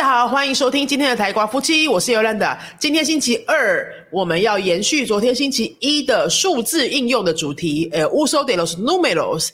大家好，欢迎收听今天的台瓜夫妻，我是尤兰达。今天星期二，我们要延续昨天星期一的数字应用的主题，呃，uso de los números。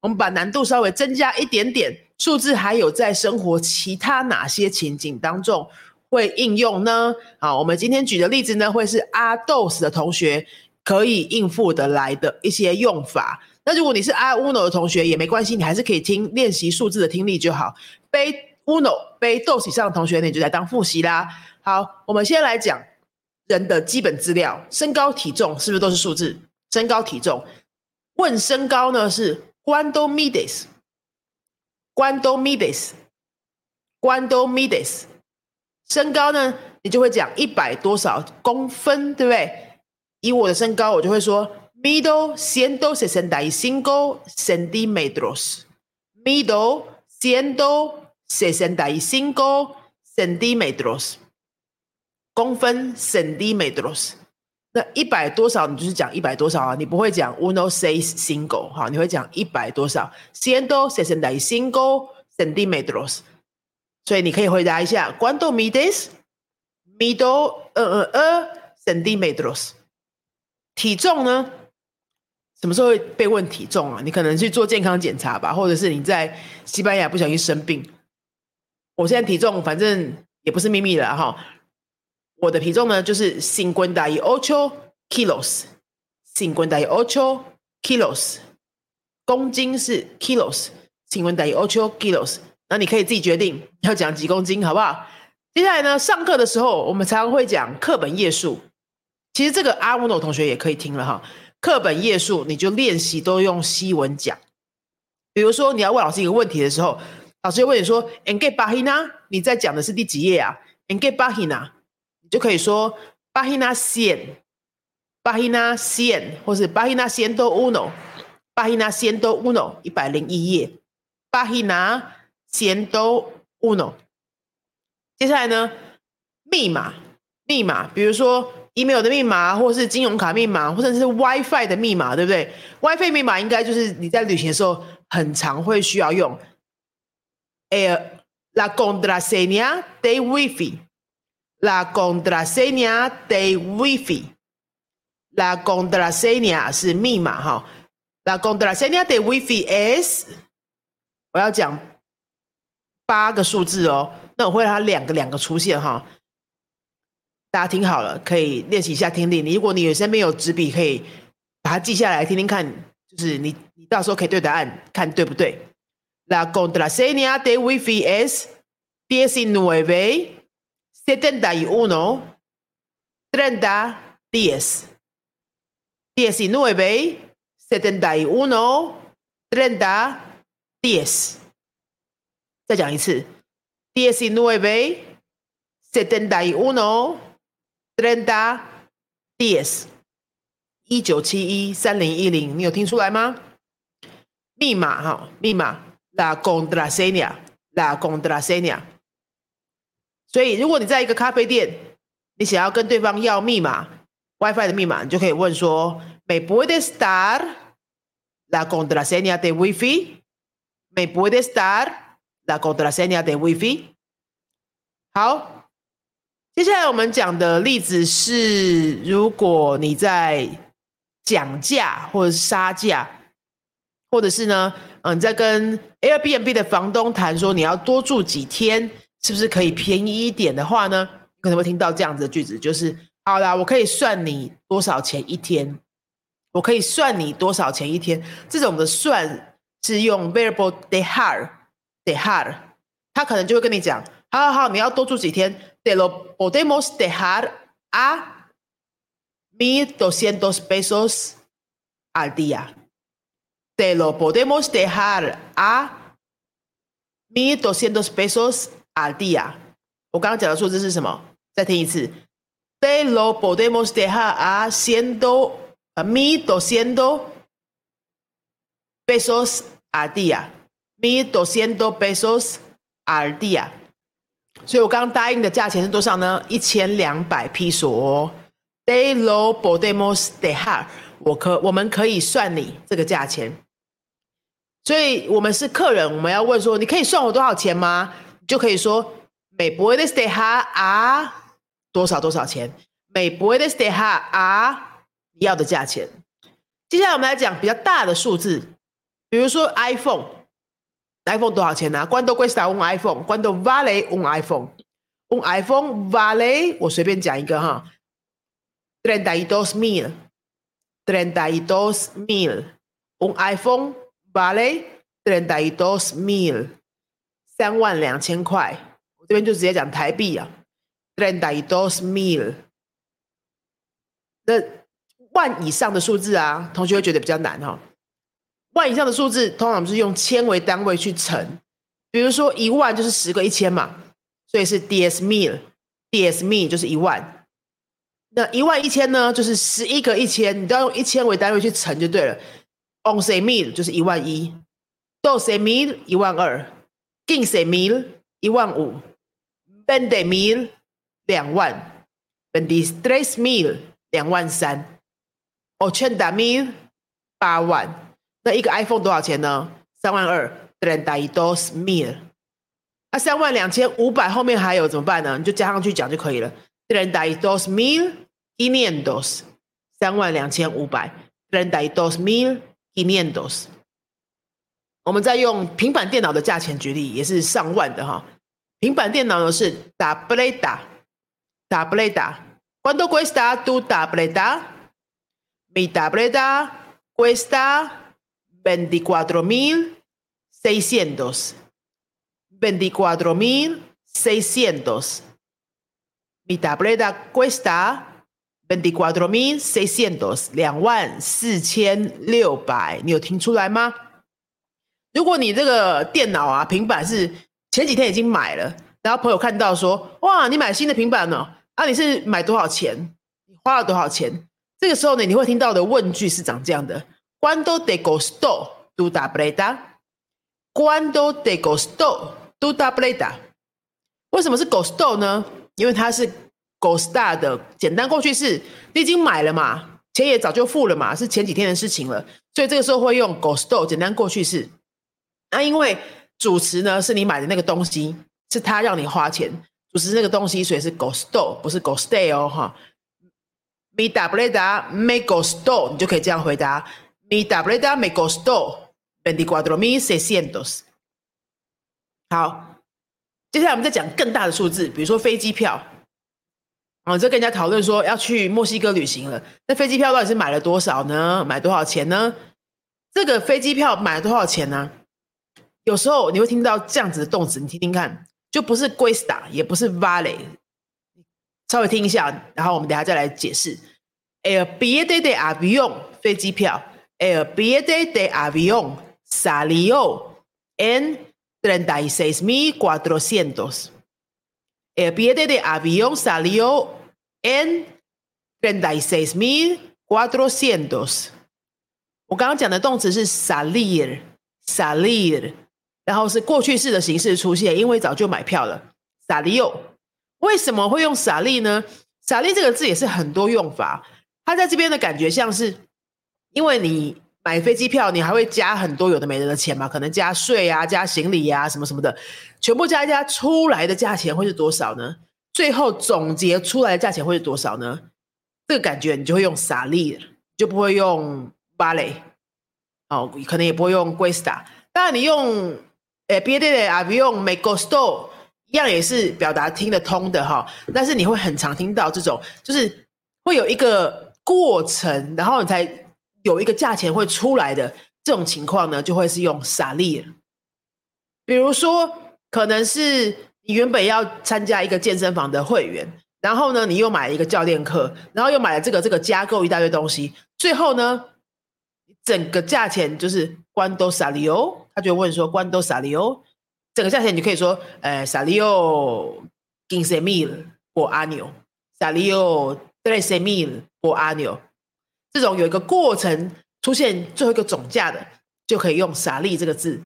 我们把难度稍微增加一点点，数字还有在生活其他哪些情景当中会应用呢？好，我们今天举的例子呢，会是阿豆斯的同学可以应付得来的一些用法。那如果你是阿乌诺的同学也没关系，你还是可以听练习数字的听力就好。背。uno 背 dos 以上的同学，你就来当复习啦。好，我们先来讲人的基本资料，身高体重是不是都是数字？身高体重，问身高呢是 cuando medes，cuando medes，cuando medes 身高呢？你就会讲一百多少公分，对不对？以我的身高，我就会说 middle ciento sesenta y cinco centímetros。middle ciento sesenta y cinco centímetros，公分 centímetros，那一百多少？你就是讲一百多少啊？你不会讲 uno sesenta y cinco，哈，你会讲一百多少？ciento sesenta y cinco centímetros。所以你可以回答一下 cuánto mides？mido 呃呃呃 centímetros。体重呢？什么时候会被问体重啊？你可能去做健康检查吧，或者是你在西班牙不小心生病。我现在体重反正也不是秘密了哈，我的体重呢就是 cincuenta y ocho kilos，cincuenta y ocho kilos，公斤是 kilos，cincuenta y ocho kilos，那你可以自己决定要讲几公斤，好不好？接下来呢，上课的时候我们常常会讲课本页数，其实这个阿乌诺同学也可以听了哈，课本页数你就练习都用西文讲，比如说你要问老师一个问题的时候。老师问你说：“En qué página？你在讲的是第几页啊？En qué página？你就可以说 página cien，página cien，或是 página ciento uno，página ciento uno，一百零一页，página ciento uno。接下来呢，密码，密码，比如说 email 的密码，或是金融卡密码，或者是 WiFi 的密码，对不对？WiFi 密码应该就是你在旅行的时候很常会需要用。” Eh, la contraseña de Wi-Fi. La contraseña de Wi-Fi. La contraseña 是密码哈。La contraseña de Wi-Fi S. 我要讲八个数字哦，那我会让它两个两个出现哈。大家听好了，可以练习一下听力。你如果你有身边有纸笔，可以把它记下来听听看，就是你你到时候可以对答案看对不对。La contraseña de Wi-Fi es 19 71 30 10. 19 71 30 10. 再讲一次，19 71 30 10. 一九七一三零一零，你有听出来吗？密码哈，密码。La contraseña，la contraseña。所以，如果你在一个咖啡店，你想要跟对方要密码，WiFi 的密码，你就可以问说：“¿Me puedes dar la contraseña de Wi-Fi？”“¿Me puedes dar la contraseña de Wi-Fi？” 好，接下来我们讲的例子是：如果你在讲价或者是杀价，或者是呢？嗯，你在跟 Airbnb 的房东谈说你要多住几天，是不是可以便宜一点的话呢？你可能会听到这样子的句子，就是好啦，我可以算你多少钱一天，我可以算你多少钱一天。这种的算是用 variable de hard de hard，他可能就会跟你讲，好好好，你要多住几天，de lo podemos dejar a mil doscientos pesos al día。te lo podemos dejar a mil doscientos pesos al día。我刚刚讲的数字是什么？再听一次，te lo podemos dejar a ciento a mil doscientos pesos al día。mil doscientos pesos al día。所以我刚刚答应的价钱是多少呢？一千两百披索。te lo podemos dejar，我可我们可以算你这个价钱。 所以我们是客人，我们要问说：“你可以算我多少钱吗？”就可以说每 puedes dejar a 多少多少钱？每 puedes dejar a 你要的价钱。接下来我们来讲比较大的数字，比如说 iPhone，iPhone 多少钱呢？¿Cuánto cuesta un iPhone？¿Cuánto vale un iPhone？Un iPhone vale 我随便讲一个哈，treinta y dos mil，treinta y dos mil，un iPhone vale treinta y dos mil，三万两千块。我这边就直接讲台币啊，treinta y dos mil。那万以上的数字啊，同学会觉得比较难哈。万以上的数字，通常是用千为单位去乘。比如说一万就是十个一千嘛，所以是 diez mil，diez mil 就是一万。那一万一千呢，就是十一个一千，你都要用一千为单位去乘就对了。Once mil 就是一万一，doce mil 一万二，quince mil 一万五，veinte mil 两万，veintitrés mil 两万三。ochenta mil 八万，那一个 iPhone 多少钱呢？三万二，treinta y dos mil。那三万两千五百后面还有怎么办呢？你就加上去讲就可以了，treinta y dos mil quinientos。三万两千五百，treinta y dos mil quinientos。我们再用平板电脑的价钱举例，也是上万的哈。平板电脑呢是 tableta，tableta，¿cuánto cuesta tu tableta？Mi tableta cuesta veinticuatro mil seiscientos. Veinticuatro mil seiscientos. Mi tableta cuesta veinticuatro mil seiscientos. 两万四千六百，你有听出来吗？如果你这个电脑啊、平板是前几天已经买了，然后朋友看到说：“哇，你买新的平板呢？啊，你是买多少钱？你花了多少钱？”这个时候呢，你会听到的问句是长这样的：“Cuánto te costó tu tableta？”“Cuánto te costó tu tableta？” 为什么是 costó 呢？因为它是 costa 的简单过去式，你已经买了嘛，钱也早就付了嘛，是前几天的事情了，所以这个时候会用 go store 简单过去式。那因为主词呢是你买的那个东西，是他让你花钱，主词那个东西，所以是 go store，不是 go stay 哦，哈。Mi tableta me costó，你就可以这样回答。Mi tableta me costó veinticuatro mil seiscientos。好，接下来我们再讲更大的数字，比如说飞机票。啊，这跟人家讨论说要去墨西哥旅行了，那飞机票到底是买了多少呢？买多少钱呢？这个飞机票买了多少钱呢？有时候你会听到这样子的动词，你听听看，就不是 g u e s t a 也不是 vale。稍微听一下，然后我们等下再来解释。El billete de avión 飞机票，El billete de avión salió en treinta y seis mil cuatrocientos. El billete de avión salió en treinta y seis mil cuatrocientos. 我刚刚讲的动词是 salir，salir，然后是过去式的形式出现，因为早就买票了。salio 为什么会用傻利呢？傻利这个字也是很多用法，它在这边的感觉像是，因为你买飞机票，你还会加很多有的没的的钱嘛，可能加税啊、加行李啊什么什么的，全部加一加出来的价钱会是多少呢？最后总结出来的价钱会是多少呢？这个感觉你就会用傻利，就不会用芭蕾，哦，可能也不会用 Guesta。当然你用诶别的啊，不用 Make Store。一样也是表达听得通的哈，但是你会很常听到这种，就是会有一个过程，然后你才有一个价钱会出来的这种情况呢，就会是用傻利。比如说，可能是你原本要参加一个健身房的会员，然后呢，你又买了一个教练课，然后又买了这个这个加购一大堆东西，最后呢，整个价钱就是关都傻利哦，他就问说关都傻利哦。整个价钱你可以说，呃，salio quince mil por año，salio trece mil por año，这种有一个过程出现最后一个总价的，就可以用 sali 这个字。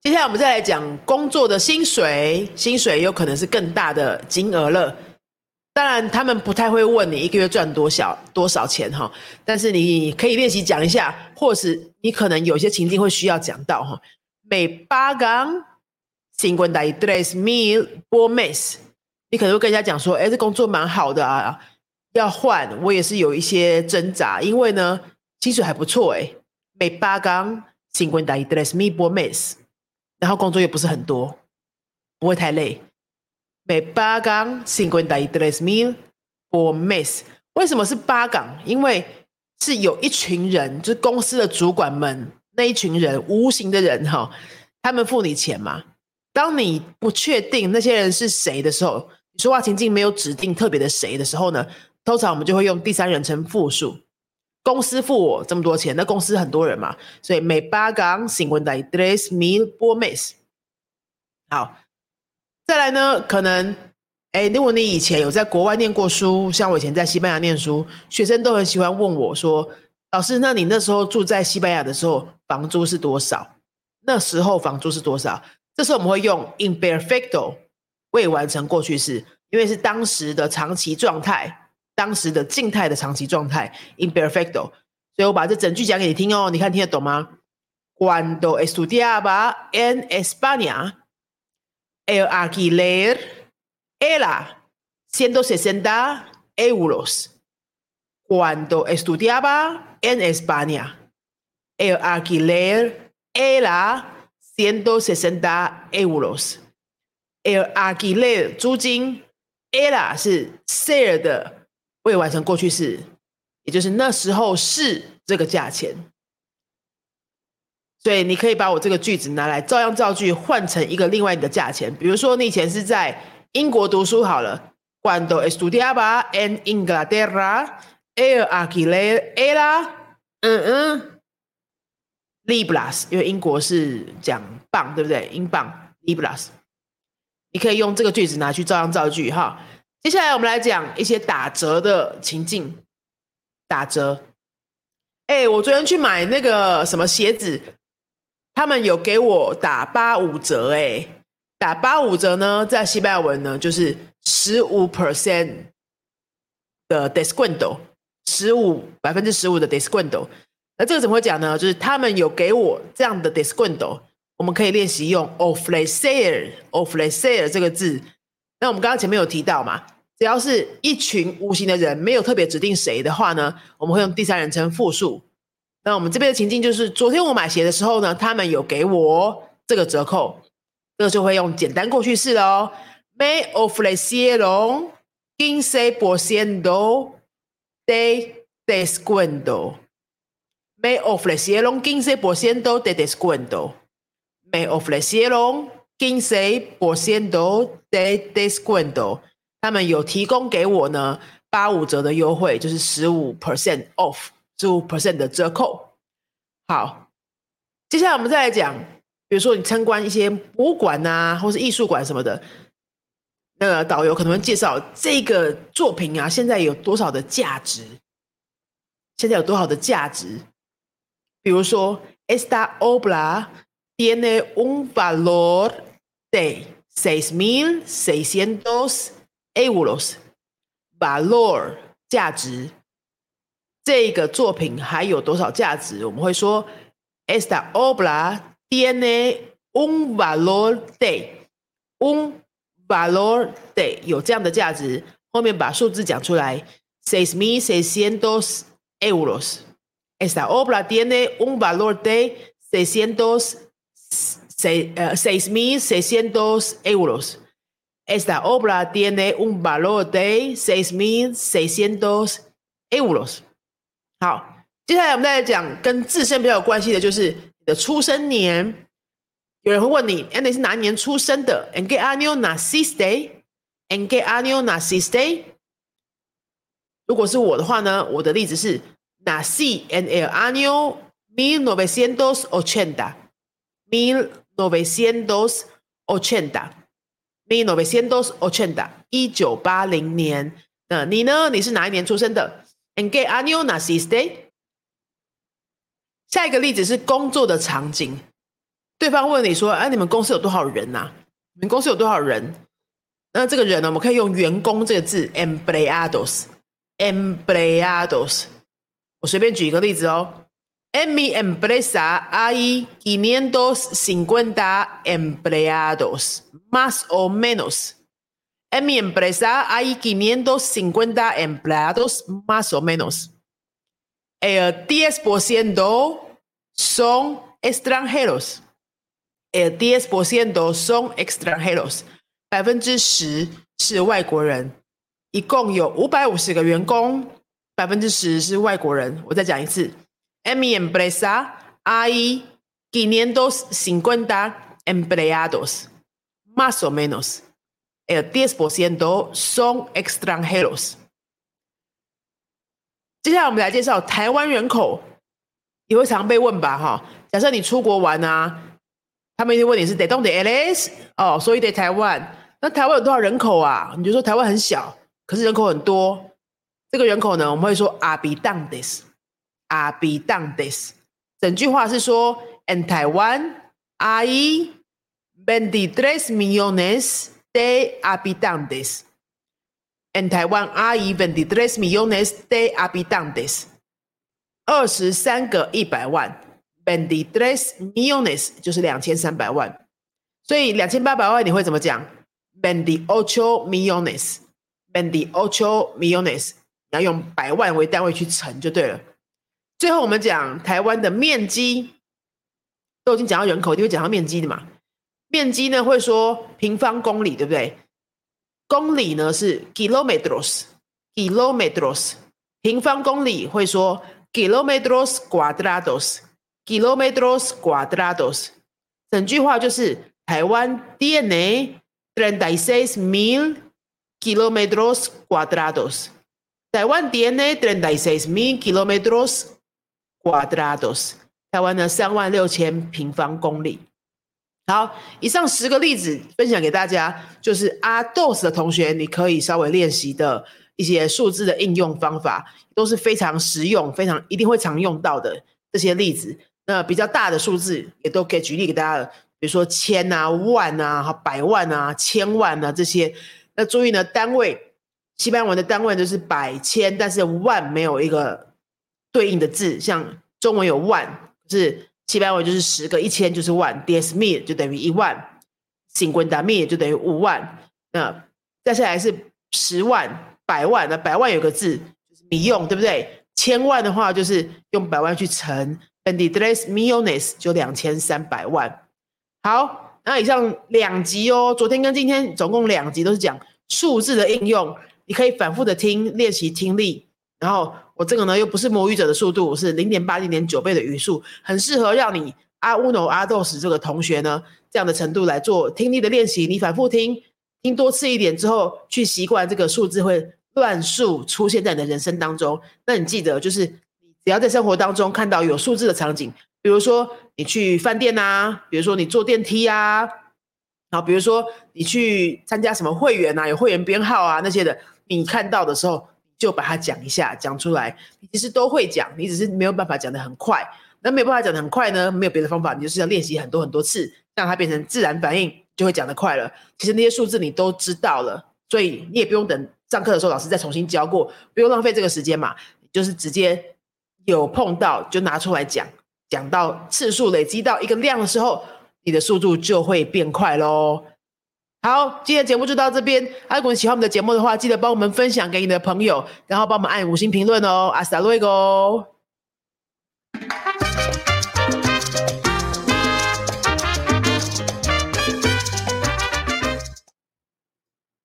接下来我们再来讲工作的薪水，薪水有可能是更大的金额了。当然，他们不太会问你一个月赚多少多少钱哈，但是你可以练习讲一下，或是你可能有些情境会需要讲到哈。Me pagan cincuenta y tres mil por mes。你可能会跟人家讲说，哎，这工作蛮好的啊，要换，我也是有一些挣扎，因为呢，薪水还不错哎，每八缸 cincuenta y tres mil por mes，然后工作又不是很多，不会太累。每八缸 cincuenta y tres mil por mes，为什么是八港？因为是有一群人，就是公司的主管们那一群人，无形的人哈，他们付你钱嘛。当你不确定那些人是谁的时候，你说话情境没有指定特别的谁的时候呢，通常我们就会用第三人称复数。公司付我这么多钱，那公司很多人嘛，所以每八港 cincuenta y tres mil por mes。好，再来呢，可能。哎，如果你以前有在国外念过书，像我以前在西班牙念书，学生都很喜欢问我说：“老师，那你那时候住在西班牙的时候，房租是多少？那时候房租是多少？”这时候我们会用 imperfecto 未完成过去式，因为是当时的长期状态，当时的静态的长期状态 imperfecto。所以我把这整句讲给你听哦，你看听得懂吗？Cuando estudiaba en España, el alquiler era 160 euros. Cuando estudiaba en España, el alquiler era 160 euros. El alquiler 租金 era 是 ser 的 未完成过去式，也就是那时候是这个价钱。所以你可以把我这个句子拿来照样造句，换成一个另外的价钱。比如说，你以前是在英国读书好了。Cuando estudiaba en Inglaterra, el alquiler era 嗯嗯 libras，因为英国是讲镑，对不对？英镑 libras。你可以用这个句子拿去照样造句哈。接下来我们来讲一些打折的情境。打折。哎，我昨天去买那个什么鞋子，他们有给我打八五折哎。打八五折呢，在西班牙文呢就是十五 percent 的 descuento，十五百分之十五的 descuento。那这个怎么会讲呢？就是他们有给我这样的 descuento，我们可以练习用 ofrecer，ofrecer 这个字。那我们刚刚前面有提到嘛，只要是一群无形的人，没有特别指定谁的话呢，我们会用第三人称复数。那我们这边的情境就是，昨天我买鞋的时候呢，他们有给我这个折扣。这个就会用简单过去式了哦。Me ofrecieron quince por ciento de descuento. Me ofrecieron quince por ciento de descuento. Me ofrecieron quince por ciento de descuento. 他们有提供给我呢八五折的优惠，就是十五 percent off，十五 percent 的折扣。好，接下来我们再来讲。比如说，你参观一些博物馆啊，或是艺术馆什么的，那个导游可能会介绍这个作品啊，现在有多少的价值？现在有多少的价值？比如说，esta obra tiene un valor de seis mil seiscientos euros。valor 价值，这个作品还有多少价值？我们会说，esta obra。tiene un valor de un valor de 有这样的价值，后面把数字讲出来，seis mil seiscientos euros。Esta obra tiene un valor de seiscientos seis seis mil seiscientos euros。Esta obra tiene un valor de seis mil seiscientos euros。好，接下来我们再来讲跟自身比较有关系的，就是的出生年，有人会问你，哎，你是哪一年出生的？En qué año naciste？En qué año naciste？如果是我的话呢，我的例子是 nací en el año mil novecientos ochenta。mil novecientos ochenta。mi novecientos ochenta。一九八零年。那你呢？你是哪一年出生的？En qué año naciste？下一个例子是工作的场景，对方问你说：“哎，你们公司有多少人呐？你们公司有多少人？”那这个人呢，我们可以用“员工”这个字，empleados，empleados。我随便举一个例子哦 En mi empresa hay 550 empleados, más o menos. En mi empresa hay 550 empleados, más o menos. El 10% son extranjeros. El 10% son extranjeros. 百分之十是外国人，一共有五百五十个员工，百分之十是外国人。我再讲一次，En Emi empresa hay 550 empleados, más o menos. El 10% son extranjeros. 接下来我们来介绍台湾人口，也会常被问吧？哈，假设你出国玩啊，他们一定问你是 “de d o n e l s 哦，所以得台湾。那台湾有多少人口啊？你就说台湾很小，可是人口很多。这个人口呢，我们会说 a b i d a n d e s。整句话是说：“En Taiwan hay veintitrés millones de habitantes。En Taiwan hay veintitrés millones de habitantes。二十三个一百万，veintitrés millones 就是两千三百万。所以两千八百万你会怎么讲？veintiocho millones，veintiocho millones，你要用百万为单位去乘就对了。最后我们讲台湾的面积，都已经讲到人口，就会讲到面积的嘛。面积呢会说平方公里，对不对？公里呢是 kilometros，kilometros，平方公里会说 kilometros cuadrados，kilometros cuadrados。整句话就是台湾 DNA。36 mil kilometros cuadrados. Taiwán tiene 36 mil kilometros cuadrados. 台湾呢三万六千平方公里。好，以上十个例子分享给大家，就是阿 dos 的同学，你可以稍微练习的一些数字的应用方法，都是非常实用、非常一定会常用到的这些例子。那比较大的数字也都可以举例给大家。比如说千啊、万啊、百万啊、千万啊这些，那注意呢，单位西班牙文的单位就是百千，但是万没有一个对应的字，像中文有万，是西班牙文就是十个一千就是万，diez mil 就等于一万 c i n q u a m i 就等于五万。那再下来是十万、百万，那百万有个字就是米用，对不对？千万的话就是用百万去乘，veintitrés millones 就两千三百万。好，那以上两集哦，昨天跟今天总共两集都是讲数字的应用，你可以反复的听练习听力。然后我这个呢又不是母语者的速度，是零点八零点九倍的语速，很适合让你阿乌诺阿豆斯这个同学呢这样的程度来做听力的练习。你反复听听多次一点之后，去习惯这个数字会乱数出现在你的人生当中。那你记得就是，只要在生活当中看到有数字的场景。比如说你去饭店呐，比如说你坐电梯啊，然后比如说你去参加什么会员啊，有会员编号啊那些的，你看到的时候就把它讲一下，讲出来。其实都会讲，你只是没有办法讲的很快。那没有办法讲的很快呢，没有别的方法，你就是要练习很多很多次，让它变成自然反应，就会讲得快了。其实那些数字你都知道了，所以你也不用等上课的时候老师再重新教过，不用浪费这个时间嘛，就是直接有碰到就拿出来讲。讲到次数累积到一个量的时候，你的速度就会变快喽。好，今天节目就到这边，如果你喜欢我们的节目的话，记得帮我们分享给你的朋友，然后帮我们按五星评论哦，阿萨瑞哦。